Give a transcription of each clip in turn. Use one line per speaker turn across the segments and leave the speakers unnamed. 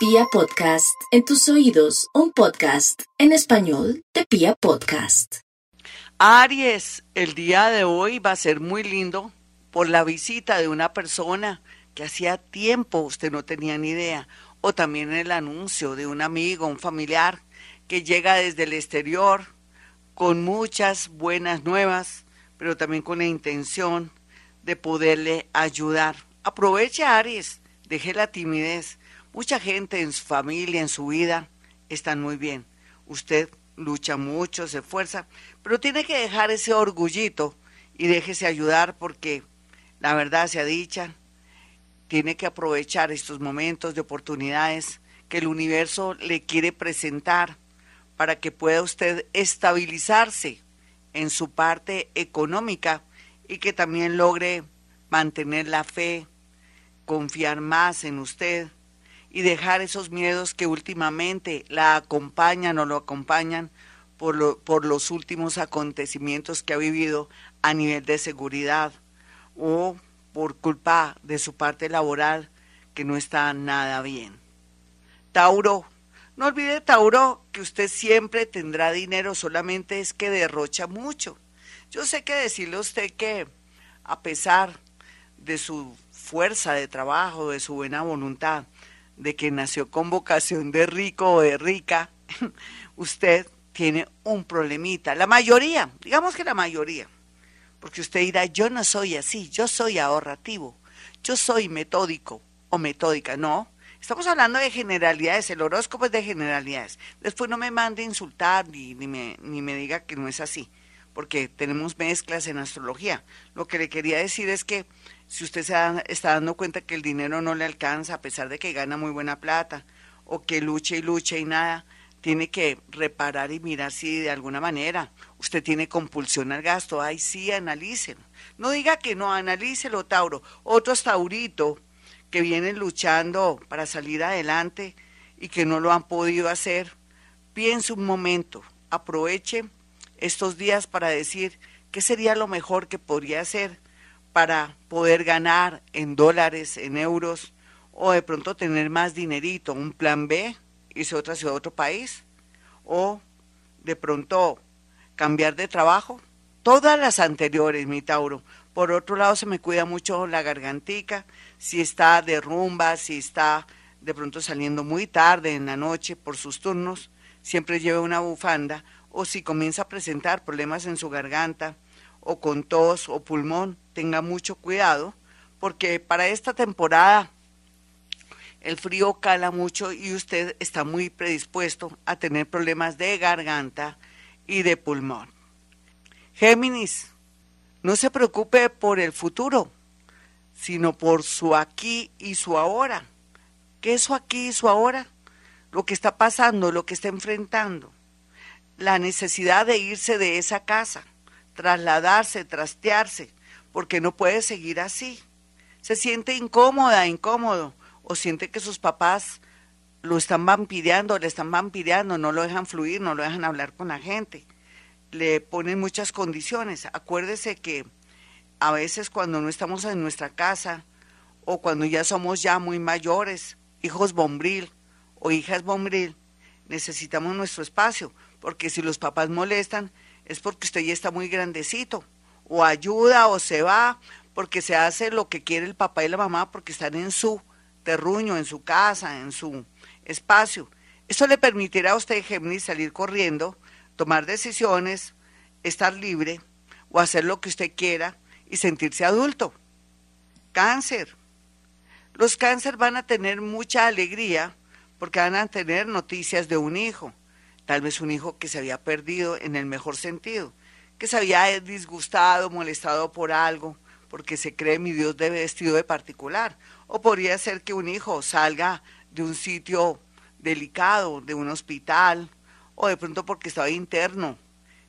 Pia Podcast, en tus oídos, un podcast en español de Pia Podcast.
Aries, el día de hoy va a ser muy lindo por la visita de una persona que hacía tiempo usted no tenía ni idea, o también el anuncio de un amigo, un familiar que llega desde el exterior con muchas buenas nuevas, pero también con la intención de poderle ayudar. Aproveche Aries, deje la timidez. Mucha gente en su familia, en su vida, están muy bien. Usted lucha mucho, se esfuerza, pero tiene que dejar ese orgullito y déjese ayudar porque la verdad se ha dicha, tiene que aprovechar estos momentos de oportunidades que el universo le quiere presentar para que pueda usted estabilizarse en su parte económica y que también logre mantener la fe, confiar más en usted y dejar esos miedos que últimamente la acompañan o lo acompañan por, por los últimos acontecimientos que ha vivido a nivel de seguridad o por culpa de su parte laboral que no está nada bien. Tauro, no olvide, Tauro, que usted siempre tendrá dinero, solamente es que derrocha mucho. Yo sé que decirle a usted que a pesar de su fuerza de trabajo, de su buena voluntad, de que nació con vocación de rico o de rica, usted tiene un problemita. La mayoría, digamos que la mayoría, porque usted dirá, yo no soy así, yo soy ahorrativo, yo soy metódico o metódica. No, Estamos hablando de generalidades, el horóscopo es de generalidades. Después no me mande insultar ni, ni, me, ni me diga que no es así, porque tenemos mezclas en astrología. Lo que le quería decir es que si usted se está dando cuenta que el dinero no le alcanza, a pesar de que gana muy buena plata, o que lucha y lucha y nada, tiene que reparar y mirar si de alguna manera usted tiene compulsión al gasto. Ay, sí, analícelo. No diga que no, analícelo, Tauro. Otro Taurito que vienen luchando para salir adelante y que no lo han podido hacer, piense un momento, aproveche estos días para decir qué sería lo mejor que podría hacer para poder ganar en dólares, en euros, o de pronto tener más dinerito, un plan B, irse a otra ciudad, a otro país, o de pronto cambiar de trabajo. Todas las anteriores, mi Tauro. Por otro lado, se me cuida mucho la gargantica, si está de rumba, si está de pronto saliendo muy tarde en la noche por sus turnos, siempre lleve una bufanda, o si comienza a presentar problemas en su garganta, o con tos o pulmón, tenga mucho cuidado, porque para esta temporada el frío cala mucho y usted está muy predispuesto a tener problemas de garganta y de pulmón. Géminis, no se preocupe por el futuro, sino por su aquí y su ahora. ¿Qué es su aquí y su ahora? Lo que está pasando, lo que está enfrentando. La necesidad de irse de esa casa, trasladarse, trastearse, porque no puede seguir así. Se siente incómoda, incómodo, o siente que sus papás lo están vampireando, le están vampireando, no lo dejan fluir, no lo dejan hablar con la gente. Le ponen muchas condiciones. Acuérdese que a veces cuando no estamos en nuestra casa o cuando ya somos ya muy mayores, hijos bombril o hijas bombril, necesitamos nuestro espacio, porque si los papás molestan es porque usted ya está muy grandecito, o ayuda o se va, porque se hace lo que quiere el papá y la mamá, porque están en su terruño, en su casa, en su espacio. Eso le permitirá a usted, Géminis, salir corriendo, tomar decisiones, estar libre o hacer lo que usted quiera y sentirse adulto. Cáncer. Los cáncer van a tener mucha alegría porque van a tener noticias de un hijo, tal vez un hijo que se había perdido en el mejor sentido, que se había disgustado, molestado por algo, porque se cree mi Dios de vestido de particular. O podría ser que un hijo salga de un sitio delicado, de un hospital, o de pronto porque estaba interno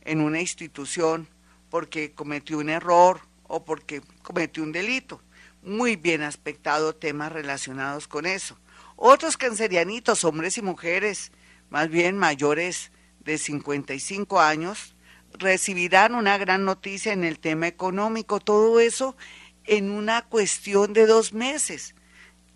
en una institución, porque cometió un error o porque cometió un delito. Muy bien aspectado temas relacionados con eso. Otros cancerianitos, hombres y mujeres, más bien mayores de 55 años, recibirán una gran noticia en el tema económico. Todo eso en una cuestión de dos meses.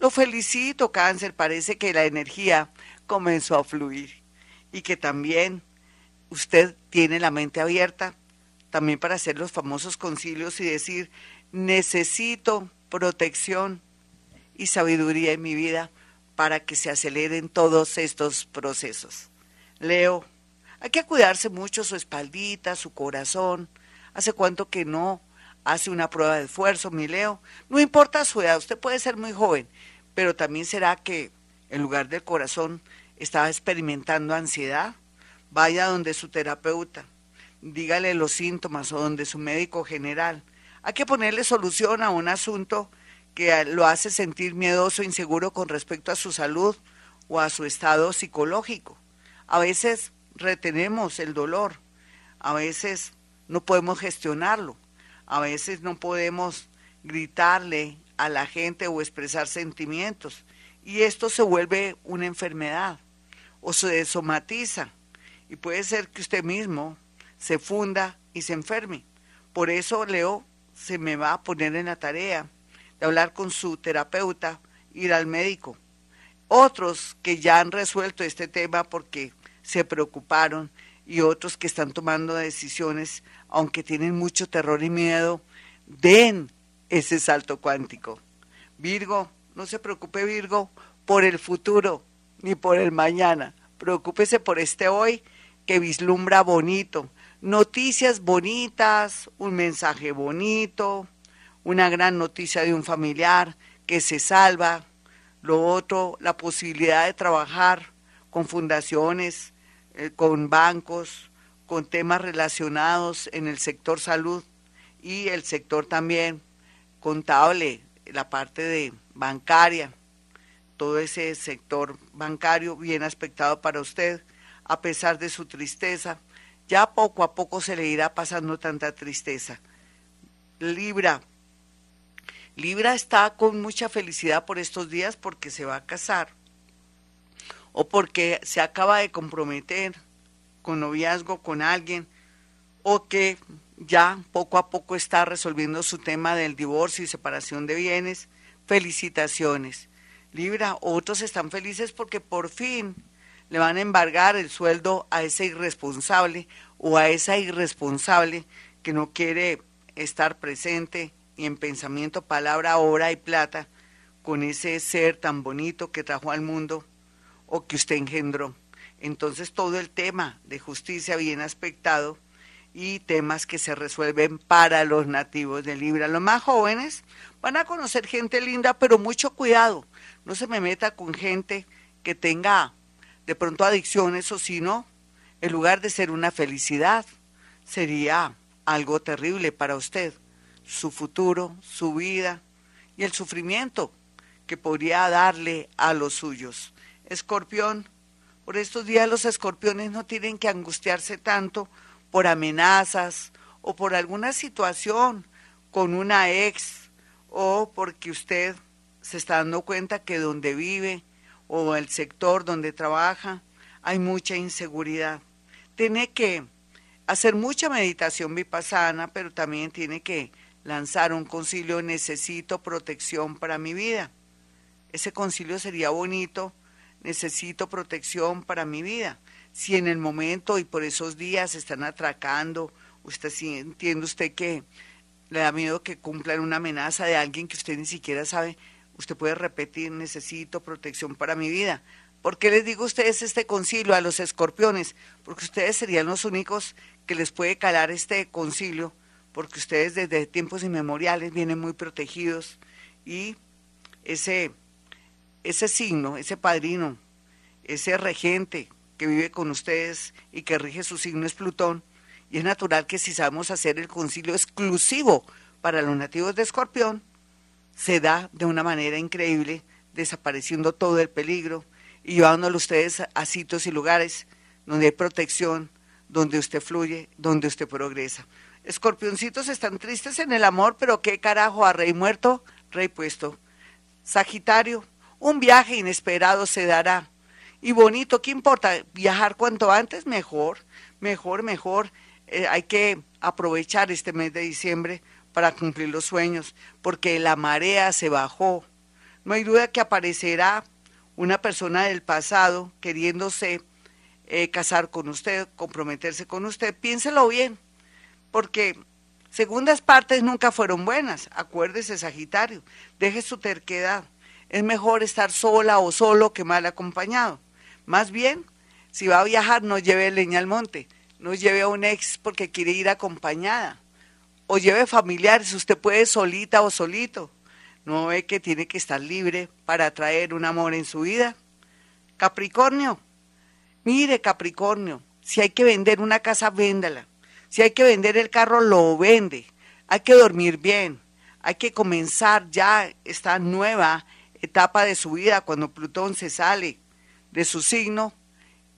Lo felicito, cáncer, parece que la energía comenzó a fluir y que también usted tiene la mente abierta también para hacer los famosos concilios y decir, necesito protección y sabiduría en mi vida para que se aceleren todos estos procesos. Leo, hay que cuidarse mucho su espaldita, su corazón. ¿Hace cuánto que no hace una prueba de esfuerzo, mi Leo? No importa su edad, usted puede ser muy joven, pero también será que en lugar del corazón estaba experimentando ansiedad. Vaya donde su terapeuta, dígale los síntomas o donde su médico general. Hay que ponerle solución a un asunto que lo hace sentir miedoso, inseguro con respecto a su salud o a su estado psicológico. A veces retenemos el dolor, a veces no podemos gestionarlo, a veces no podemos gritarle a la gente o expresar sentimientos y esto se vuelve una enfermedad o se somatiza y puede ser que usted mismo se funda y se enferme. Por eso Leo se me va a poner en la tarea hablar con su terapeuta, ir al médico. Otros que ya han resuelto este tema porque se preocuparon y otros que están tomando decisiones, aunque tienen mucho terror y miedo, den ese salto cuántico. Virgo, no se preocupe Virgo por el futuro ni por el mañana. Preocúpese por este hoy que vislumbra bonito. Noticias bonitas, un mensaje bonito, una gran noticia de un familiar que se salva. Lo otro, la posibilidad de trabajar con fundaciones, eh, con bancos, con temas relacionados en el sector salud y el sector también contable, la parte de bancaria, todo ese sector bancario bien aspectado para usted, a pesar de su tristeza. Ya poco a poco se le irá pasando tanta tristeza. Libra. Libra está con mucha felicidad por estos días porque se va a casar o porque se acaba de comprometer con noviazgo con alguien o que ya poco a poco está resolviendo su tema del divorcio y separación de bienes. Felicitaciones. Libra, otros están felices porque por fin le van a embargar el sueldo a ese irresponsable o a esa irresponsable que no quiere estar presente en pensamiento, palabra, hora y plata con ese ser tan bonito que trajo al mundo o que usted engendró. Entonces todo el tema de justicia bien aspectado y temas que se resuelven para los nativos de Libra. Los más jóvenes van a conocer gente linda, pero mucho cuidado. No se me meta con gente que tenga de pronto adicciones o si no, en lugar de ser una felicidad, sería algo terrible para usted. Su futuro, su vida y el sufrimiento que podría darle a los suyos. Escorpión, por estos días los escorpiones no tienen que angustiarse tanto por amenazas o por alguna situación con una ex o porque usted se está dando cuenta que donde vive o el sector donde trabaja hay mucha inseguridad. Tiene que hacer mucha meditación vipassana, pero también tiene que lanzar un concilio necesito protección para mi vida. Ese concilio sería bonito necesito protección para mi vida. Si en el momento y por esos días están atracando, usted si entiende usted que le da miedo que cumplan una amenaza de alguien que usted ni siquiera sabe, usted puede repetir, necesito protección para mi vida. ¿Por qué les digo a ustedes este concilio a los escorpiones? Porque ustedes serían los únicos que les puede calar este concilio, porque ustedes desde tiempos inmemoriales vienen muy protegidos y ese ese signo, ese padrino, ese regente que vive con ustedes y que rige su signo es Plutón, y es natural que si sabemos hacer el concilio exclusivo para los nativos de Escorpión, se da de una manera increíble, desapareciendo todo el peligro y llevándolo ustedes a sitios y lugares donde hay protección, donde usted fluye, donde usted progresa. Escorpioncitos están tristes en el amor, pero qué carajo, a rey muerto, rey puesto. Sagitario, un viaje inesperado se dará. Y bonito, ¿qué importa? Viajar cuanto antes, mejor, mejor, mejor. Eh, hay que aprovechar este mes de diciembre para cumplir los sueños, porque la marea se bajó. No hay duda que aparecerá una persona del pasado queriéndose eh, casar con usted, comprometerse con usted. Piénselo bien, porque segundas partes nunca fueron buenas. Acuérdese, Sagitario, deje su terquedad. Es mejor estar sola o solo que mal acompañado. Más bien, si va a viajar, no lleve leña al monte, no lleve a un ex porque quiere ir acompañada, o lleve familiares, usted puede solita o solito. ¿No ve que tiene que estar libre para atraer un amor en su vida? Capricornio, mire Capricornio, si hay que vender una casa, véndala. Si hay que vender el carro, lo vende. Hay que dormir bien. Hay que comenzar ya esta nueva etapa de su vida cuando Plutón se sale de su signo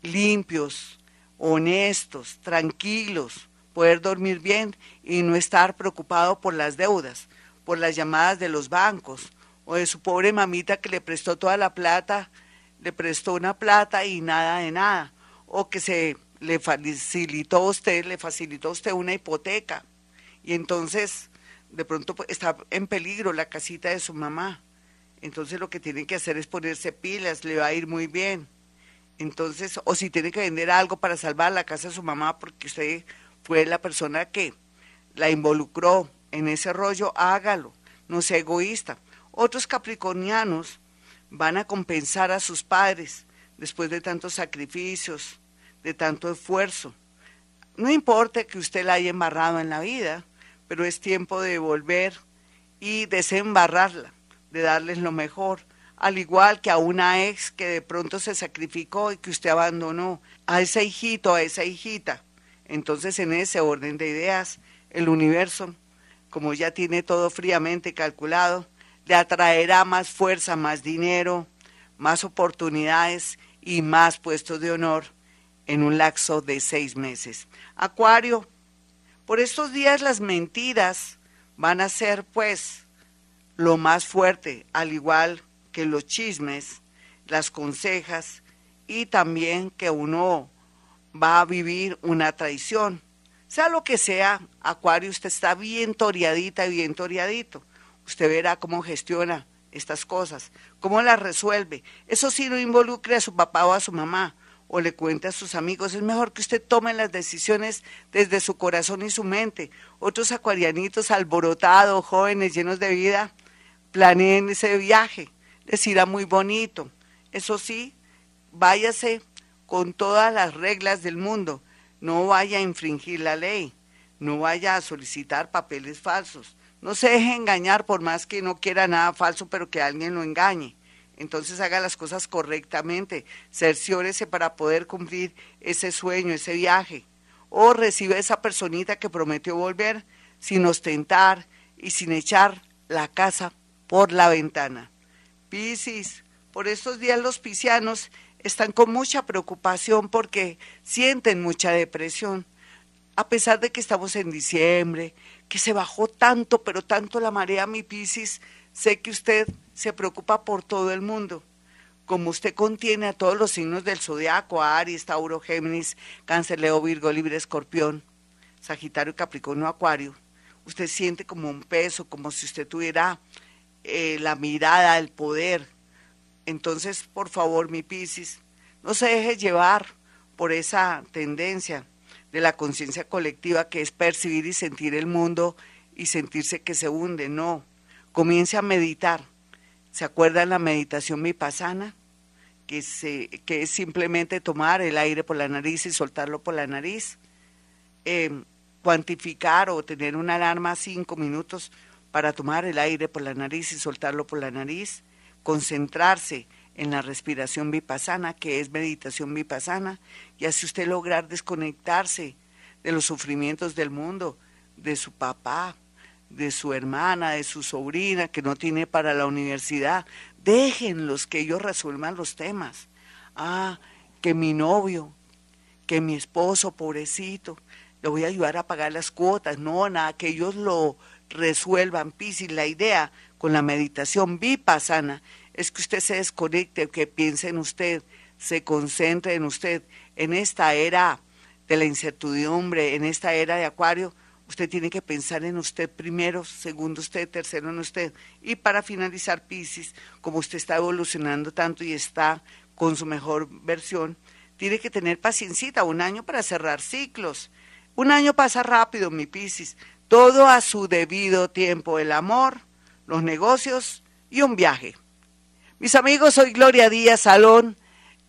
limpios, honestos, tranquilos, poder dormir bien y no estar preocupado por las deudas, por las llamadas de los bancos o de su pobre mamita que le prestó toda la plata, le prestó una plata y nada de nada, o que se le facilitó usted, le facilitó usted una hipoteca y entonces de pronto pues, está en peligro la casita de su mamá. Entonces lo que tiene que hacer es ponerse pilas, le va a ir muy bien. Entonces, o si tiene que vender algo para salvar la casa de su mamá porque usted fue la persona que la involucró en ese rollo, hágalo, no sea egoísta. Otros capricornianos van a compensar a sus padres después de tantos sacrificios, de tanto esfuerzo. No importa que usted la haya embarrado en la vida, pero es tiempo de volver y desembarrarla, de darles lo mejor, al igual que a una ex que de pronto se sacrificó y que usted abandonó, a ese hijito, a esa hijita. Entonces, en ese orden de ideas, el universo, como ya tiene todo fríamente calculado, le atraerá más fuerza, más dinero, más oportunidades y más puestos de honor en un lapso de seis meses. Acuario, por estos días las mentiras van a ser pues lo más fuerte, al igual que los chismes, las consejas y también que uno va a vivir una traición. Sea lo que sea, Acuario, usted está bien toreadita y bien toreadito. Usted verá cómo gestiona estas cosas, cómo las resuelve. Eso sí, no involucre a su papá o a su mamá o le cuente a sus amigos. Es mejor que usted tome las decisiones desde su corazón y su mente. Otros acuarianitos alborotados, jóvenes, llenos de vida, planeen ese viaje les irá muy bonito. Eso sí, váyase con todas las reglas del mundo, no vaya a infringir la ley, no vaya a solicitar papeles falsos, no se deje engañar por más que no quiera nada falso, pero que alguien lo engañe. Entonces haga las cosas correctamente, cerciórese para poder cumplir ese sueño, ese viaje. O recibe a esa personita que prometió volver sin ostentar y sin echar la casa por la ventana. Piscis, por estos días los piscianos están con mucha preocupación porque sienten mucha depresión. A pesar de que estamos en diciembre, que se bajó tanto, pero tanto la marea, mi Piscis, sé que usted se preocupa por todo el mundo. Como usted contiene a todos los signos del zodiaco, Aries, Tauro, Géminis, Cáncer, Leo, Virgo, Libre, Escorpión, Sagitario, Capricornio, Acuario, usted siente como un peso, como si usted tuviera eh, la mirada, el poder. Entonces, por favor, mi Piscis, no se deje llevar por esa tendencia de la conciencia colectiva que es percibir y sentir el mundo y sentirse que se hunde. No, comience a meditar. ¿Se acuerdan la meditación vipassana? Que, que es simplemente tomar el aire por la nariz y soltarlo por la nariz. Eh, cuantificar o tener una alarma cinco minutos para tomar el aire por la nariz y soltarlo por la nariz, concentrarse en la respiración vipassana, que es meditación vipassana, y así usted lograr desconectarse de los sufrimientos del mundo, de su papá, de su hermana, de su sobrina que no tiene para la universidad. Déjenlos que ellos resuelvan los temas. Ah, que mi novio, que mi esposo, pobrecito, le voy a ayudar a pagar las cuotas. No, nada, que ellos lo, resuelvan Piscis. La idea con la meditación vipassana es que usted se desconecte, que piense en usted, se concentre en usted. En esta era de la incertidumbre, en esta era de Acuario, Usted tiene que pensar en usted primero, segundo usted, tercero en usted. Y para finalizar, Piscis, como usted está evolucionando tanto y está con su mejor versión, tiene que tener paciencia, un año para cerrar ciclos. Un año pasa rápido, mi Piscis. Todo a su debido tiempo, el amor, los negocios y un viaje. Mis amigos, soy Gloria Díaz Salón.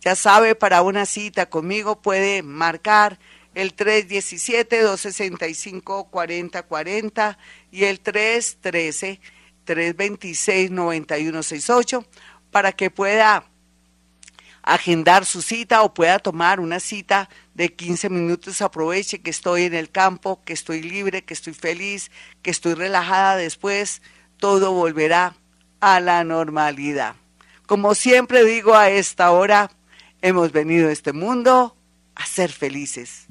Ya sabe, para una cita conmigo puede marcar el 317-265-4040 y el 313-326-9168 para que pueda agendar su cita o pueda tomar una cita de 15 minutos. Aproveche que estoy en el campo, que estoy libre, que estoy feliz, que estoy relajada. Después todo volverá a la normalidad. Como siempre digo a esta hora, hemos venido a este mundo a ser felices.